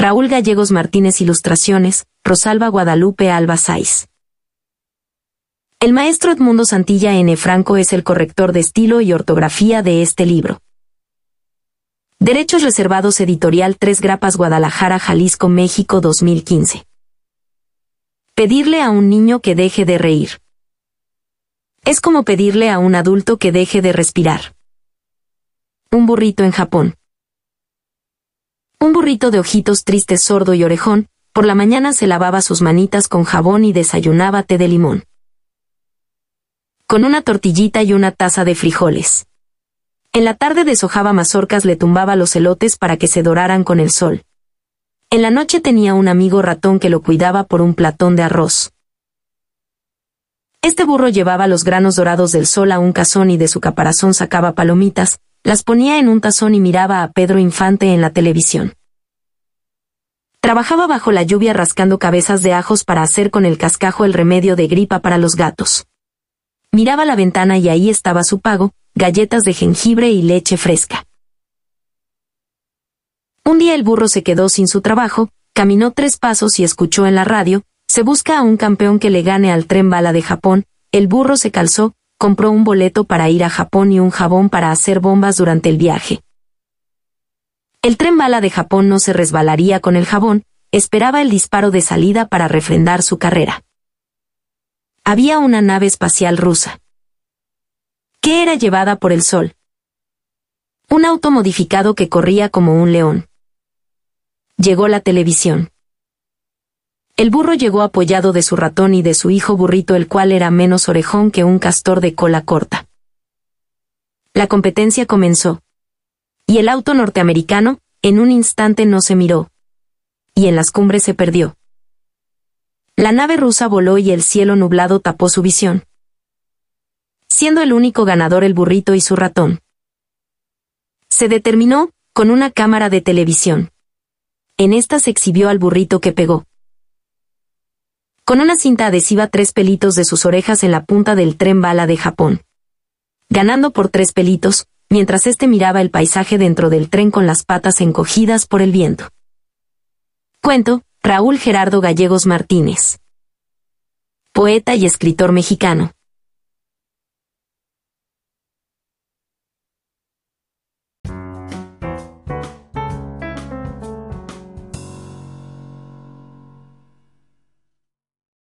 Raúl Gallegos Martínez Ilustraciones, Rosalba Guadalupe Alba Saiz. El maestro Edmundo Santilla N. Franco es el corrector de estilo y ortografía de este libro. Derechos Reservados Editorial Tres Grapas Guadalajara, Jalisco, México 2015. Pedirle a un niño que deje de reír. Es como pedirle a un adulto que deje de respirar. Un burrito en Japón. Un burrito de ojitos tristes, sordo y orejón, por la mañana se lavaba sus manitas con jabón y desayunaba té de limón. Con una tortillita y una taza de frijoles. En la tarde deshojaba mazorcas, le tumbaba los elotes para que se doraran con el sol. En la noche tenía un amigo ratón que lo cuidaba por un platón de arroz. Este burro llevaba los granos dorados del sol a un cazón y de su caparazón sacaba palomitas, las ponía en un tazón y miraba a Pedro Infante en la televisión. Trabajaba bajo la lluvia rascando cabezas de ajos para hacer con el cascajo el remedio de gripa para los gatos. Miraba la ventana y ahí estaba su pago, galletas de jengibre y leche fresca. Un día el burro se quedó sin su trabajo, caminó tres pasos y escuchó en la radio, se busca a un campeón que le gane al tren bala de Japón, el burro se calzó, compró un boleto para ir a Japón y un jabón para hacer bombas durante el viaje. El tren bala de Japón no se resbalaría con el jabón, esperaba el disparo de salida para refrendar su carrera. Había una nave espacial rusa. ¿Qué era llevada por el sol? Un auto modificado que corría como un león. Llegó la televisión. El burro llegó apoyado de su ratón y de su hijo burrito el cual era menos orejón que un castor de cola corta. La competencia comenzó. Y el auto norteamericano, en un instante no se miró. Y en las cumbres se perdió. La nave rusa voló y el cielo nublado tapó su visión. Siendo el único ganador el burrito y su ratón. Se determinó, con una cámara de televisión. En esta se exhibió al burrito que pegó con una cinta adhesiva tres pelitos de sus orejas en la punta del tren bala de Japón. Ganando por tres pelitos, mientras éste miraba el paisaje dentro del tren con las patas encogidas por el viento. Cuento, Raúl Gerardo Gallegos Martínez. Poeta y escritor mexicano.